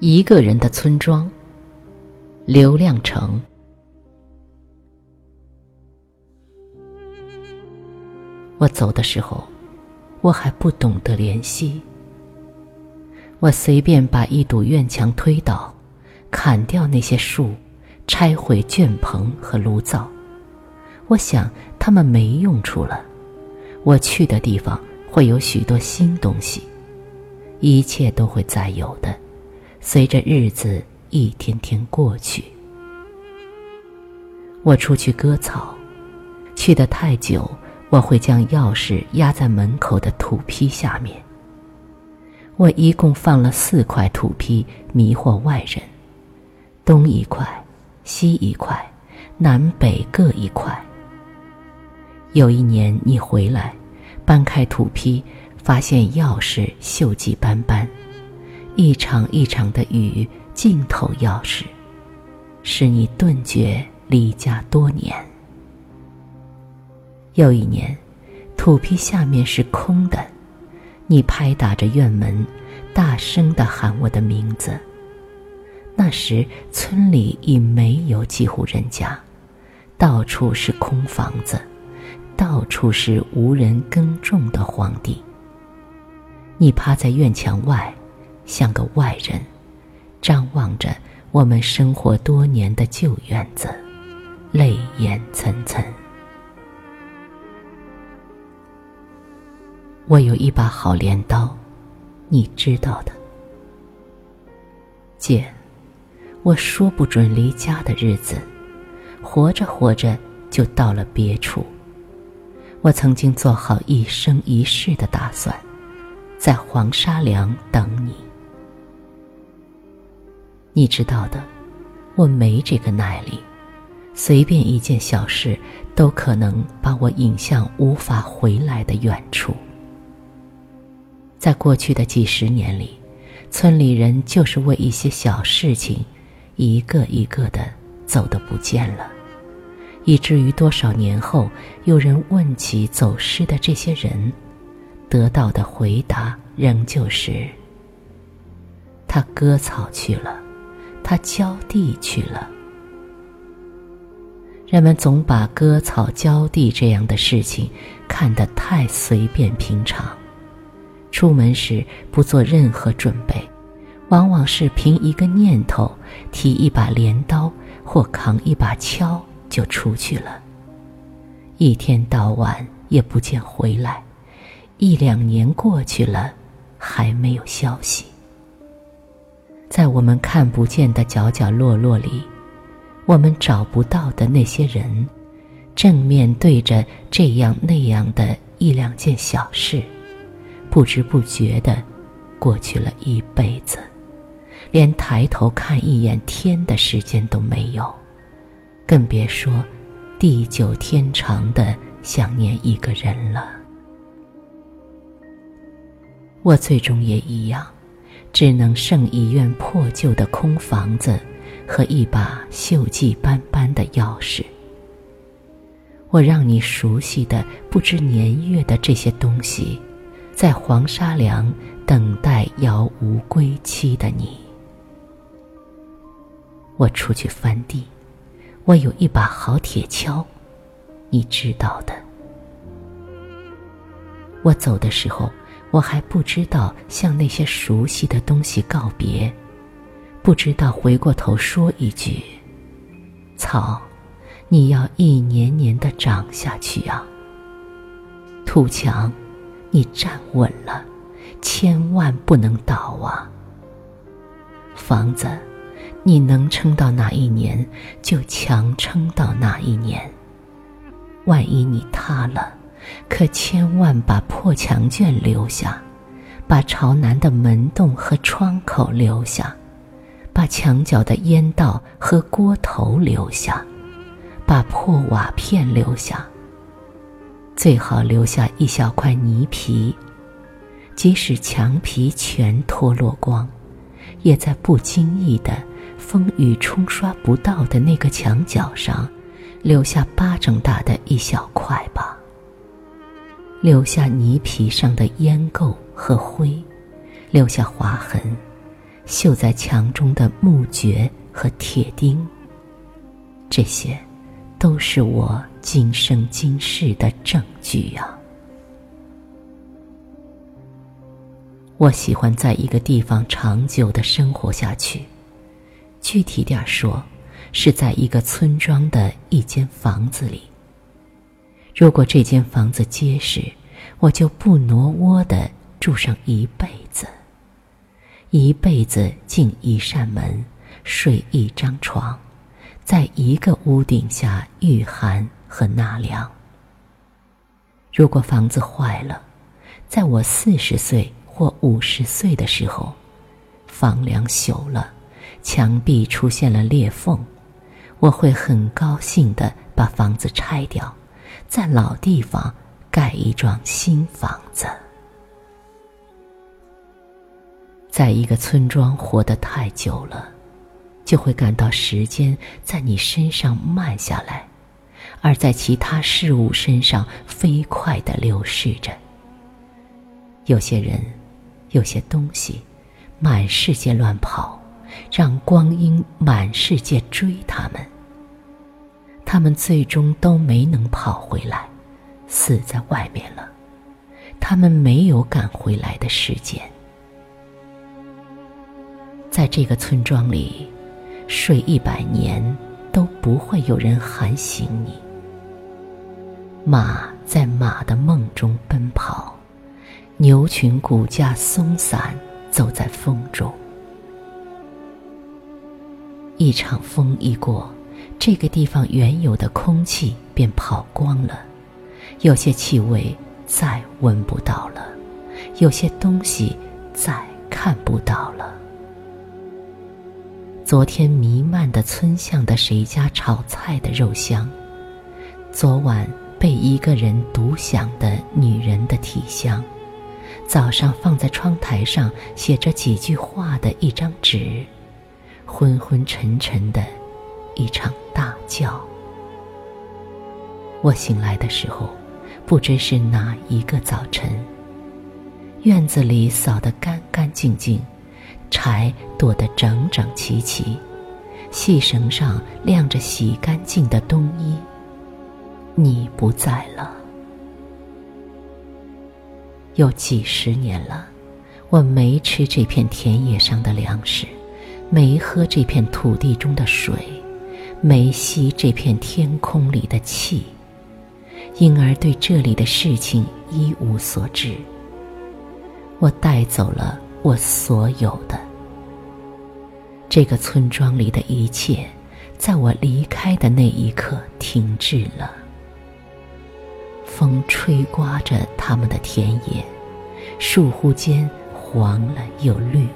一个人的村庄。刘亮程。我走的时候，我还不懂得怜惜。我随便把一堵院墙推倒，砍掉那些树，拆毁圈棚和炉灶。我想他们没用处了。我去的地方会有许多新东西，一切都会再有的，随着日子。一天天过去，我出去割草，去的太久，我会将钥匙压在门口的土坯下面。我一共放了四块土坯，迷惑外人，东一块，西一块，南北各一块。有一年你回来，搬开土坯，发现钥匙锈迹斑斑，一场一场的雨。尽头钥匙，使你顿觉离家多年。又一年，土坯下面是空的，你拍打着院门，大声的喊我的名字。那时村里已没有几户人家，到处是空房子，到处是无人耕种的荒地。你趴在院墙外，像个外人。张望着我们生活多年的旧院子，泪眼涔涔。我有一把好镰刀，你知道的。姐，我说不准离家的日子，活着活着就到了别处。我曾经做好一生一世的打算，在黄沙梁等你。你知道的，我没这个耐力，随便一件小事都可能把我引向无法回来的远处。在过去的几十年里，村里人就是为一些小事情，一个一个的走得不见了，以至于多少年后有人问起走失的这些人，得到的回答仍旧是：他割草去了。他浇地去了。人们总把割草、浇地这样的事情看得太随便平常，出门时不做任何准备，往往是凭一个念头，提一把镰刀或扛一把锹就出去了。一天到晚也不见回来，一两年过去了，还没有消息。在我们看不见的角角落落里，我们找不到的那些人，正面对着这样那样的一两件小事，不知不觉的过去了一辈子，连抬头看一眼天的时间都没有，更别说地久天长的想念一个人了。我最终也一样。只能剩一院破旧的空房子和一把锈迹斑斑的钥匙。我让你熟悉的不知年月的这些东西，在黄沙梁等待遥无归期的你。我出去翻地，我有一把好铁锹，你知道的。我走的时候。我还不知道向那些熟悉的东西告别，不知道回过头说一句：“草，你要一年年的长下去啊！”土墙，你站稳了，千万不能倒啊！房子，你能撑到哪一年就强撑到哪一年，万一你塌了。可千万把破墙卷留下，把朝南的门洞和窗口留下，把墙角的烟道和锅头留下，把破瓦片留下。最好留下一小块泥皮，即使墙皮全脱落光，也在不经意的风雨冲刷不到的那个墙角上，留下巴掌大的一小块吧。留下泥皮上的烟垢和灰，留下划痕，绣在墙中的木橛和铁钉，这些，都是我今生今世的证据呀。我喜欢在一个地方长久的生活下去，具体点说，是在一个村庄的一间房子里。如果这间房子结实，我就不挪窝的住上一辈子，一辈子进一扇门，睡一张床，在一个屋顶下御寒和纳凉。如果房子坏了，在我四十岁或五十岁的时候，房梁朽了，墙壁出现了裂缝，我会很高兴的把房子拆掉。在老地方盖一幢新房子，在一个村庄活得太久了，就会感到时间在你身上慢下来，而在其他事物身上飞快的流逝着。有些人，有些东西，满世界乱跑，让光阴满世界追他们。他们最终都没能跑回来，死在外面了。他们没有赶回来的时间。在这个村庄里，睡一百年都不会有人喊醒你。马在马的梦中奔跑，牛群骨架松散，走在风中。一场风一过。这个地方原有的空气便跑光了，有些气味再闻不到了，有些东西再看不到了。昨天弥漫的村巷的谁家炒菜的肉香，昨晚被一个人独享的女人的体香，早上放在窗台上写着几句话的一张纸，昏昏沉沉的。一场大叫。我醒来的时候，不知是哪一个早晨。院子里扫得干干净净，柴垛得整整齐齐，细绳上晾着洗干净的冬衣。你不在了，有几十年了，我没吃这片田野上的粮食，没喝这片土地中的水。没吸这片天空里的气，因而对这里的事情一无所知。我带走了我所有的，这个村庄里的一切，在我离开的那一刻停滞了。风吹刮着他们的田野，树忽间黄了又绿。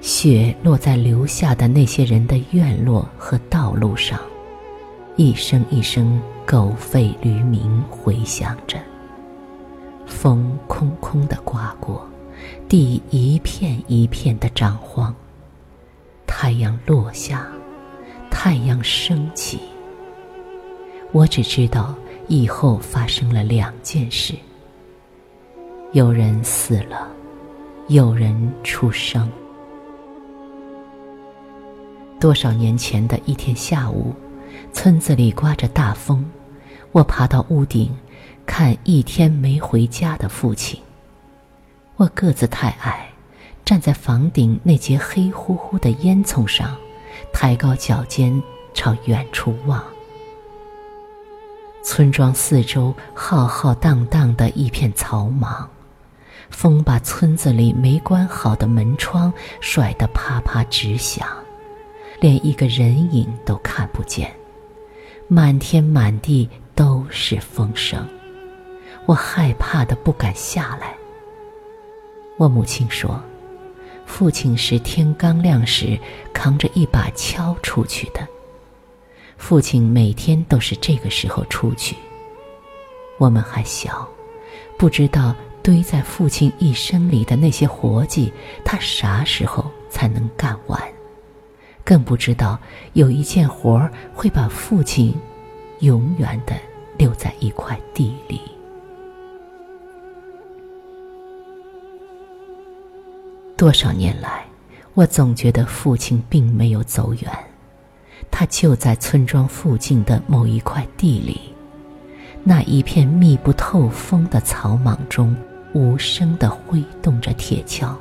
雪落在留下的那些人的院落和道路上，一声一声狗吠驴鸣回响着。风空空的刮过，地一片一片的长荒。太阳落下，太阳升起。我只知道以后发生了两件事：有人死了，有人出生。多少年前的一天下午，村子里刮着大风，我爬到屋顶，看一天没回家的父亲。我个子太矮，站在房顶那节黑乎乎的烟囱上，抬高脚尖朝远处望。村庄四周浩浩荡荡的一片草莽，风把村子里没关好的门窗甩得啪啪直响。连一个人影都看不见，满天满地都是风声，我害怕的不敢下来。我母亲说，父亲是天刚亮时扛着一把锹出去的，父亲每天都是这个时候出去。我们还小，不知道堆在父亲一生里的那些活计，他啥时候才能干完。更不知道有一件活儿会把父亲永远的留在一块地里。多少年来，我总觉得父亲并没有走远，他就在村庄附近的某一块地里，那一片密不透风的草莽中，无声地挥动着铁锹。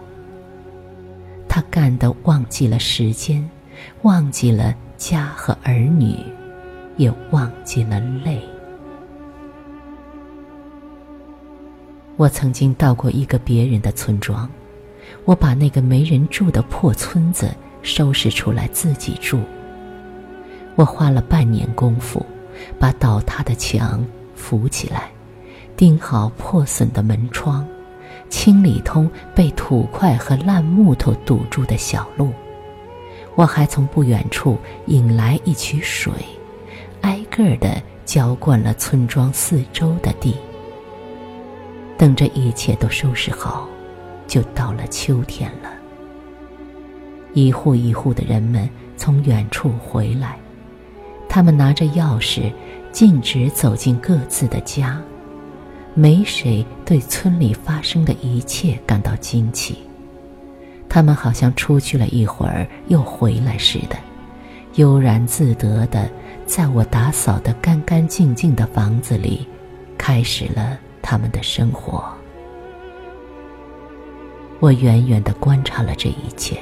他干得忘记了时间，忘记了家和儿女，也忘记了泪。我曾经到过一个别人的村庄。我把那个没人住的破村子收拾出来自己住。我花了半年功夫，把倒塌的墙扶起来，钉好破损的门窗，清理通被土块和烂木头堵住的小路。我还从不远处引来一渠水，挨个儿的浇灌了村庄四周的地。等着一切都收拾好。就到了秋天了。一户一户的人们从远处回来，他们拿着钥匙，径直走进各自的家。没谁对村里发生的一切感到惊奇。他们好像出去了一会儿又回来似的，悠然自得的，在我打扫的干干净净的房子里，开始了他们的生活。我远远的观察了这一切，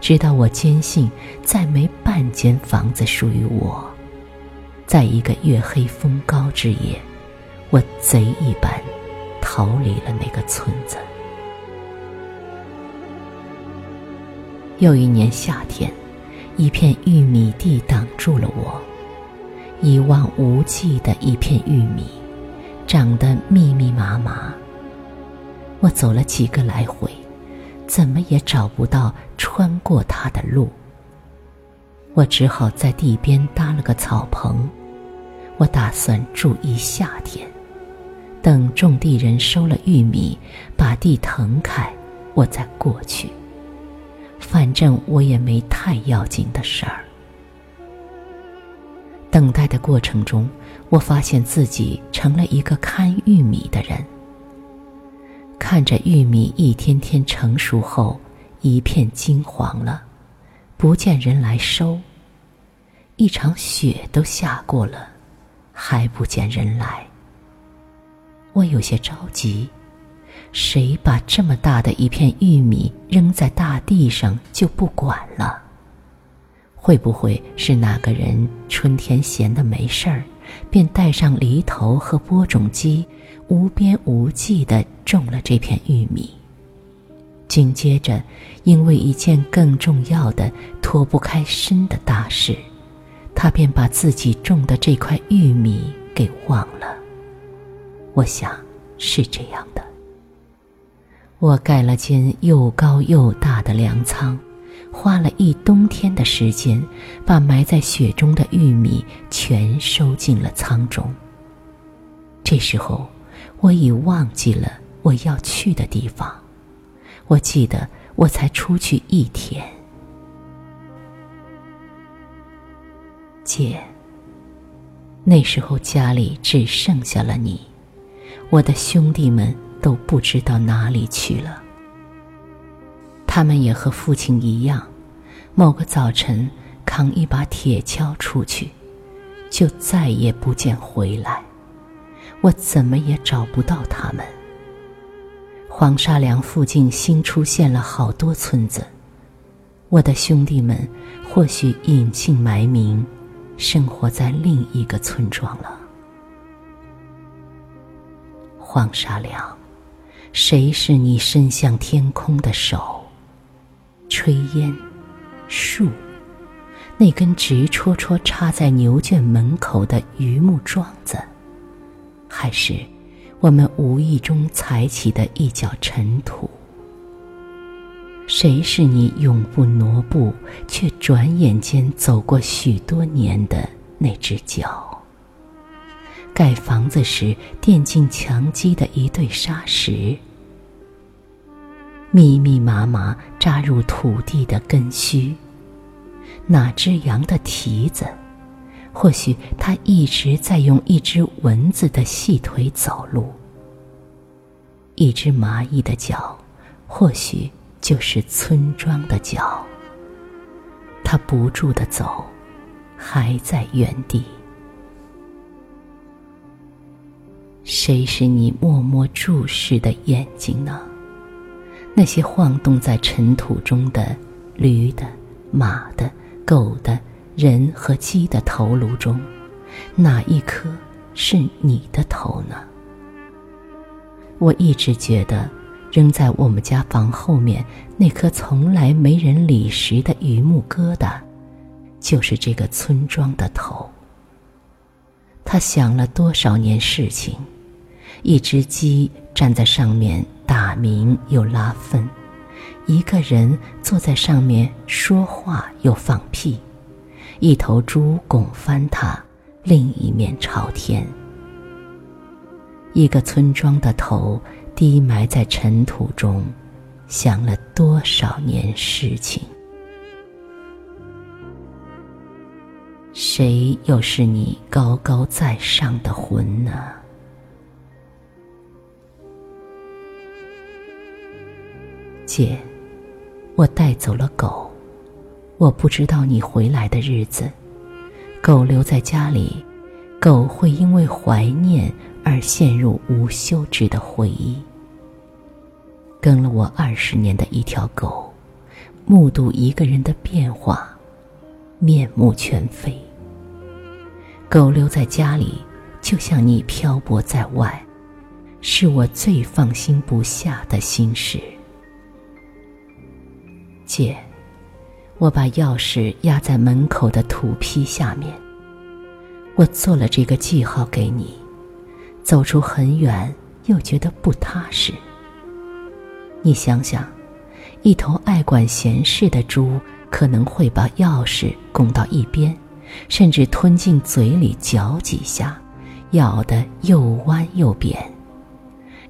直到我坚信再没半间房子属于我。在一个月黑风高之夜，我贼一般逃离了那个村子。又一年夏天，一片玉米地挡住了我，一望无际的一片玉米，长得密密麻麻。我走了几个来回，怎么也找不到穿过它的路。我只好在地边搭了个草棚，我打算住一夏天，等种地人收了玉米，把地腾开，我再过去。反正我也没太要紧的事儿。等待的过程中，我发现自己成了一个看玉米的人。看着玉米一天天成熟后，一片金黄了，不见人来收。一场雪都下过了，还不见人来。我有些着急，谁把这么大的一片玉米扔在大地上就不管了？会不会是哪个人春天闲得没事儿，便带上犁头和播种机？无边无际的种了这片玉米，紧接着，因为一件更重要的、脱不开身的大事，他便把自己种的这块玉米给忘了。我想是这样的。我盖了间又高又大的粮仓，花了一冬天的时间，把埋在雪中的玉米全收进了仓中。这时候。我已忘记了我要去的地方，我记得我才出去一天。姐，那时候家里只剩下了你，我的兄弟们都不知道哪里去了。他们也和父亲一样，某个早晨扛一把铁锹出去，就再也不见回来。我怎么也找不到他们。黄沙梁附近新出现了好多村子，我的兄弟们或许隐姓埋名，生活在另一个村庄了。黄沙梁，谁是你伸向天空的手？炊烟，树，那根直戳戳插在牛圈门口的榆木桩子。还是我们无意中踩起的一脚尘土？谁是你永不挪步却转眼间走过许多年的那只脚？盖房子时垫进墙基的一对沙石，密密麻麻扎入土地的根须，哪只羊的蹄子？或许它一直在用一只蚊子的细腿走路，一只蚂蚁的脚，或许就是村庄的脚。他不住的走，还在原地。谁是你默默注视的眼睛呢？那些晃动在尘土中的驴的、马的、狗的、人和鸡的头颅中，哪一颗是你的头呢？我一直觉得，扔在我们家房后面那颗从来没人理时的榆木疙瘩，就是这个村庄的头。他想了多少年事情，一只鸡站在上面。打鸣又拉粪，一个人坐在上面说话又放屁，一头猪拱翻它，另一面朝天。一个村庄的头低埋在尘土中，想了多少年事情？谁又是你高高在上的魂呢？姐，我带走了狗，我不知道你回来的日子。狗留在家里，狗会因为怀念而陷入无休止的回忆。跟了我二十年的一条狗，目睹一个人的变化，面目全非。狗留在家里，就像你漂泊在外，是我最放心不下的心事。姐，我把钥匙压在门口的土坯下面。我做了这个记号给你，走出很远又觉得不踏实。你想想，一头爱管闲事的猪可能会把钥匙拱到一边，甚至吞进嘴里嚼几下，咬得又弯又扁。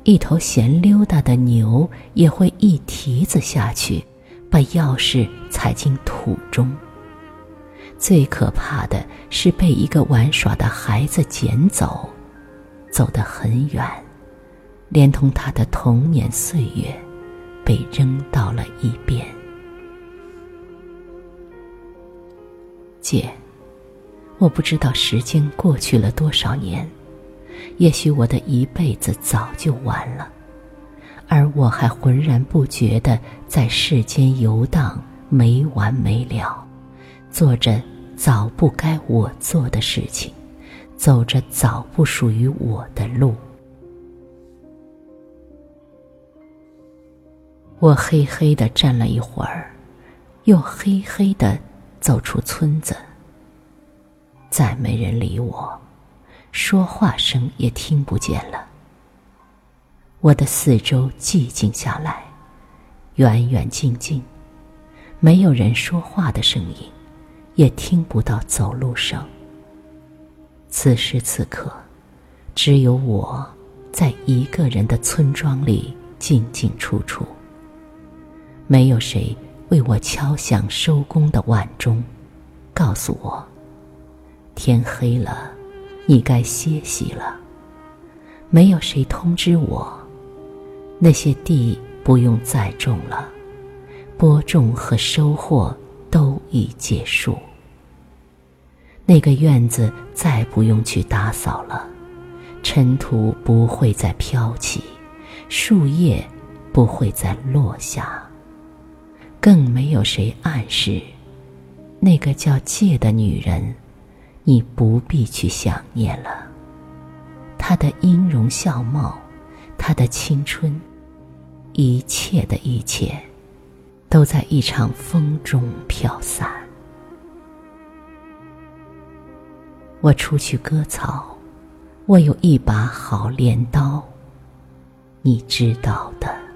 一头闲溜达的牛也会一蹄子下去。把钥匙踩进土中。最可怕的是被一个玩耍的孩子捡走，走得很远，连同他的童年岁月，被扔到了一边。姐，我不知道时间过去了多少年，也许我的一辈子早就完了。而我还浑然不觉地在世间游荡，没完没了，做着早不该我做的事情，走着早不属于我的路。我黑黑的站了一会儿，又黑黑的走出村子。再没人理我，说话声也听不见了。我的四周寂静下来，远远近近，没有人说话的声音，也听不到走路声。此时此刻，只有我在一个人的村庄里进进出出。没有谁为我敲响收工的晚钟，告诉我天黑了，你该歇息了。没有谁通知我。那些地不用再种了，播种和收获都已结束。那个院子再不用去打扫了，尘土不会再飘起，树叶不会再落下，更没有谁暗示，那个叫借的女人，你不必去想念了。她的音容笑貌，她的青春。一切的一切，都在一场风中飘散。我出去割草，我有一把好镰刀，你知道的。